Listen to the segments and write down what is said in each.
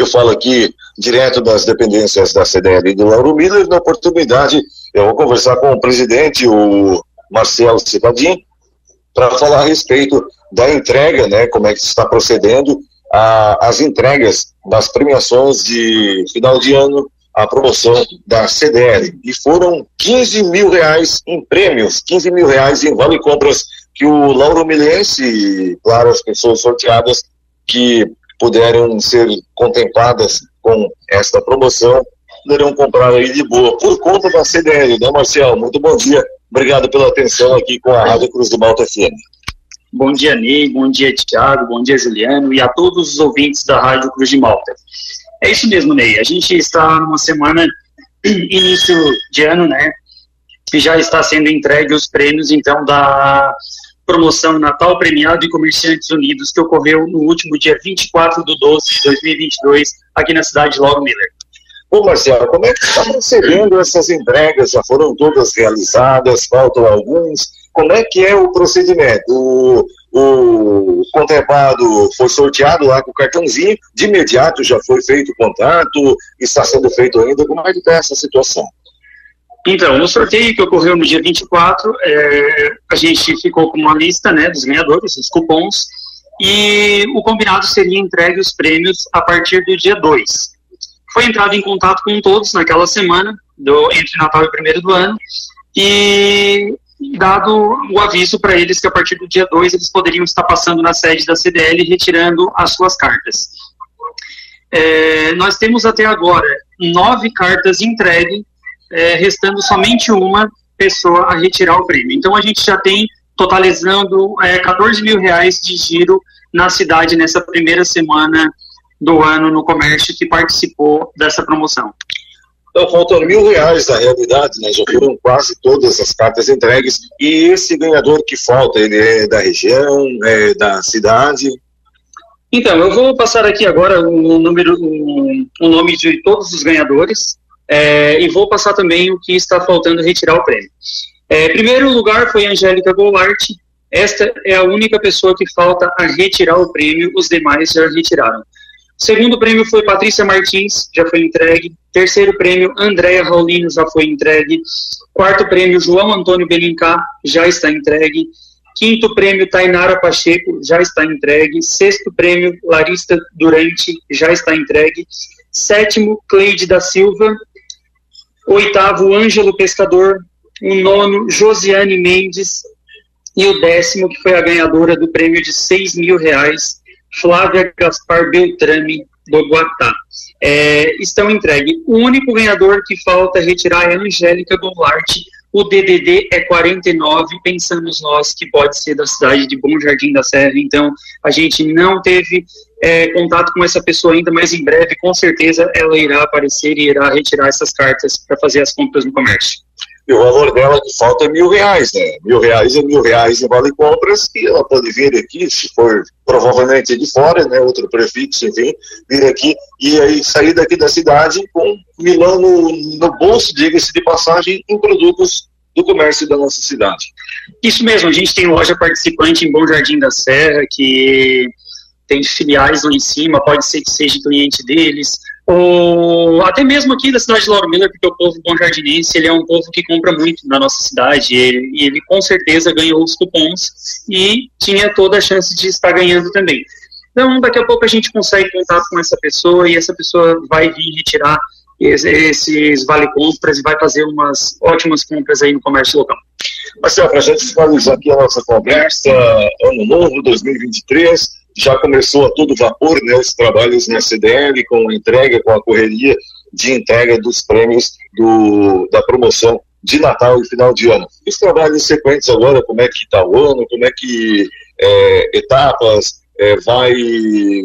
Eu falo aqui direto das dependências da CDL e do Lauro Miller. Na oportunidade, eu vou conversar com o presidente, o Marcelo Cipadin, para falar a respeito da entrega, né, como é que está procedendo a, as entregas das premiações de final de ano, a promoção da CDL. E foram 15 mil reais em prêmios, 15 mil reais em vale compras que o Lauro Milense, claro, as pessoas sorteadas que puderam ser contempladas com esta promoção, poderão comprar aí de boa, por conta da CDL, né, Marcel? Muito bom dia. Obrigado pela atenção aqui com a Rádio Cruz do Malta FM. Bom dia, Ney, bom dia, Tiago, bom dia, Juliano, e a todos os ouvintes da Rádio Cruz de Malta. É isso mesmo, Ney, a gente está numa semana, início de ano, né, e já está sendo entregue os prêmios, então, da promoção Natal Premiado e Comerciantes Unidos, que ocorreu no último dia 24 de 12 de 2022, aqui na cidade de Lauro Miller. Ô Marcelo, como é que está procedendo essas entregas? Já foram todas realizadas? Faltam alguns? como é que é o procedimento? O, o contemplado foi sorteado lá com o cartãozinho, de imediato já foi feito o contato, está sendo feito ainda, como é que está essa situação? Então, no sorteio que ocorreu no dia 24, é, a gente ficou com uma lista né, dos ganhadores, os cupons, e o combinado seria entregue os prêmios a partir do dia 2. Foi entrado em contato com todos naquela semana, do, entre Natal e primeiro do ano, e dado o aviso para eles que a partir do dia 2 eles poderiam estar passando na sede da CDL retirando as suas cartas. É, nós temos até agora nove cartas entregues, é, restando somente uma pessoa a retirar o prêmio. Então a gente já tem totalizando é, 14 mil reais de giro na cidade nessa primeira semana do ano no comércio que participou dessa promoção. Então faltam mil reais na realidade, né? Já foram quase todas as cartas entregues. E esse ganhador que falta, ele é da região, é da cidade? Então, eu vou passar aqui agora o número, o, o nome de todos os ganhadores é, e vou passar também o que está faltando retirar o prêmio. É, primeiro lugar foi Angélica Goulart. Esta é a única pessoa que falta a retirar o prêmio, os demais já retiraram. Segundo prêmio foi Patrícia Martins, já foi entregue. Terceiro prêmio, Andréa Raulino, já foi entregue. Quarto prêmio, João Antônio Belincá, já está entregue. Quinto prêmio, Tainara Pacheco, já está entregue. Sexto prêmio, Larista Durante, já está entregue. Sétimo, Cleide da Silva. Oitavo, Ângelo Pescador. O nono, Josiane Mendes. E o décimo, que foi a ganhadora do prêmio de seis mil reais, Flávia Gaspar Beltrame, do Guatá. É, estão entregues. O único ganhador que falta retirar é a Angélica Goulart. O DDD é 49, pensamos nós que pode ser da cidade de Bom Jardim da Serra, então a gente não teve é, contato com essa pessoa ainda, mas em breve, com certeza, ela irá aparecer e irá retirar essas cartas para fazer as compras no comércio. E o valor dela que falta é mil reais, né? Mil reais é mil reais em vale compras e ela pode vir aqui, se for provavelmente de fora, né? Outro prefixo, enfim, vir aqui e aí sair daqui da cidade com milão no, no bolso, diga-se de passagem, em produtos do comércio da nossa cidade. Isso mesmo, a gente tem loja participante em Bom Jardim da Serra, que tem filiais lá em cima, pode ser que seja cliente deles, até mesmo aqui da cidade de Lauro Miller, porque o povo bom jardinense, ele é um povo que compra muito na nossa cidade, e ele, ele com certeza ganhou os cupons e tinha toda a chance de estar ganhando também. Então, daqui a pouco a gente consegue contato com essa pessoa e essa pessoa vai vir retirar esses vale-compras e vai fazer umas ótimas compras aí no comércio local. Marcelo, para a gente finalizar aqui a nossa conversa, ano novo, 2023, já começou a todo vapor, né, os trabalhos na CDL, com a entrega, com a correria de entrega dos prêmios do, da promoção de Natal e final de ano. Os trabalhos sequentes agora, como é que está o ano, como é que é, etapas, é, vai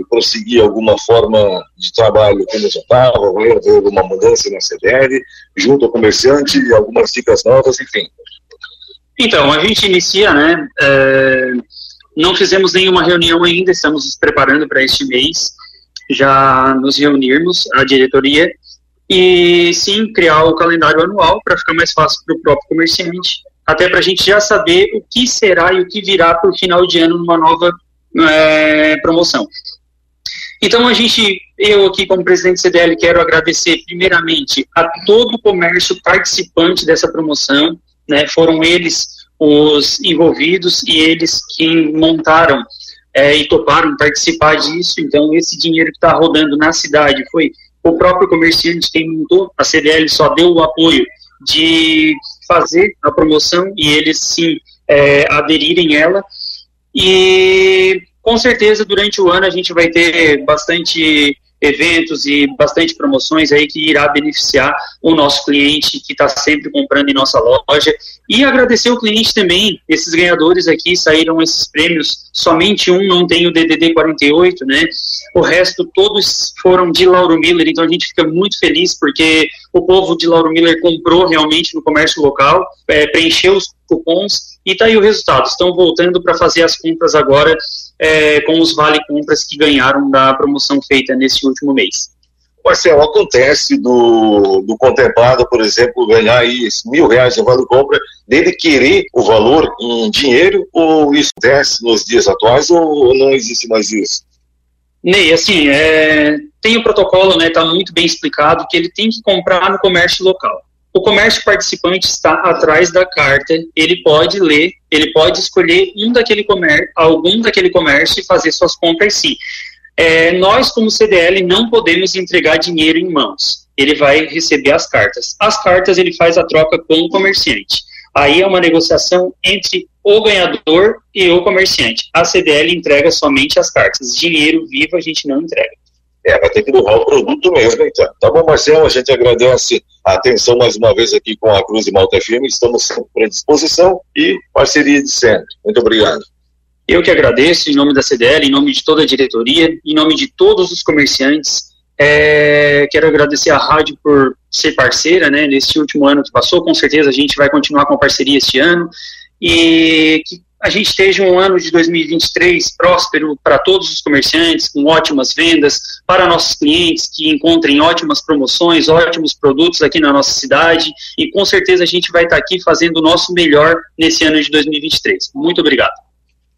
prosseguir alguma forma de trabalho como já estava, vai haver alguma mudança na CDL, junto ao comerciante, algumas dicas novas, enfim. Então, a gente inicia, né, é não fizemos nenhuma reunião ainda, estamos nos preparando para este mês, já nos reunirmos, a diretoria, e sim criar o calendário anual para ficar mais fácil para o próprio comerciante, até para a gente já saber o que será e o que virá para o final de ano numa nova é, promoção. Então a gente, eu aqui como presidente do CDL, quero agradecer primeiramente a todo o comércio participante dessa promoção, né? Foram eles os envolvidos e eles que montaram é, e toparam participar disso. Então esse dinheiro que está rodando na cidade foi o próprio comerciante quem montou, a CDL só deu o apoio de fazer a promoção e eles sim é, aderirem ela. E com certeza durante o ano a gente vai ter bastante eventos e bastante promoções aí que irá beneficiar o nosso cliente que está sempre comprando em nossa loja. E agradecer o cliente também, esses ganhadores aqui saíram esses prêmios, somente um não tem o DDD 48, né? O resto todos foram de Lauro Miller, então a gente fica muito feliz porque o povo de Lauro Miller comprou realmente no comércio local, é, preencheu os cupons e tá aí o resultado. Estão voltando para fazer as compras agora é, com os vale compras que ganharam da promoção feita nesse último mês. Marcelo, acontece do, do contemplado, por exemplo, ganhar aí mil reais em vale compra, dele querer o valor em dinheiro, ou isso acontece nos dias atuais, ou não existe mais isso? Ney, assim, é, tem o protocolo, né, está muito bem explicado, que ele tem que comprar no comércio local. O comércio participante está atrás da carta, ele pode ler, ele pode escolher um daquele comércio, algum daquele comércio e fazer suas compras sim. É, nós, como CDL, não podemos entregar dinheiro em mãos. Ele vai receber as cartas. As cartas ele faz a troca com o comerciante. Aí é uma negociação entre o ganhador e o comerciante. A CDL entrega somente as cartas. Dinheiro vivo a gente não entrega. É, vai ter que doar o produto mesmo, então. Tá bom, Marcelo, a gente agradece a atenção mais uma vez aqui com a Cruz e Malta FM, estamos sempre à disposição e parceria de sempre. Muito obrigado. Eu que agradeço, em nome da CDL, em nome de toda a diretoria, em nome de todos os comerciantes. É, quero agradecer a rádio por ser parceira, né, nesse último ano que passou. Com certeza a gente vai continuar com a parceria este ano e que a gente esteja um ano de 2023 próspero para todos os comerciantes, com ótimas vendas, para nossos clientes que encontrem ótimas promoções, ótimos produtos aqui na nossa cidade e com certeza a gente vai estar aqui fazendo o nosso melhor nesse ano de 2023. Muito obrigado.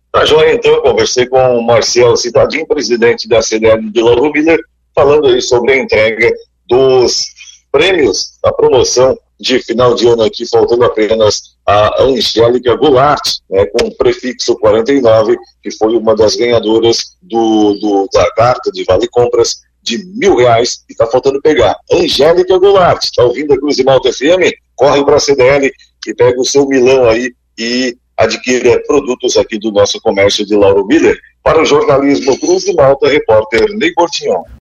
Tá joia, então, conversei com o Marcelo Citadinho, presidente da CDL de Lauro Miller, falando aí sobre a entrega dos prêmios da promoção de final de ano aqui, faltando apenas a Angélica Goulart, né, com o prefixo 49, que foi uma das ganhadoras do, do da carta de Vale Compras de mil reais e está faltando pegar. Angélica Goulart, está ouvindo a Cruz de Malta FM? Corre para a CDL e pega o seu milão aí e adquira produtos aqui do nosso comércio de Lauro Miller. Para o jornalismo Cruz de Malta, repórter Ney Bortignon.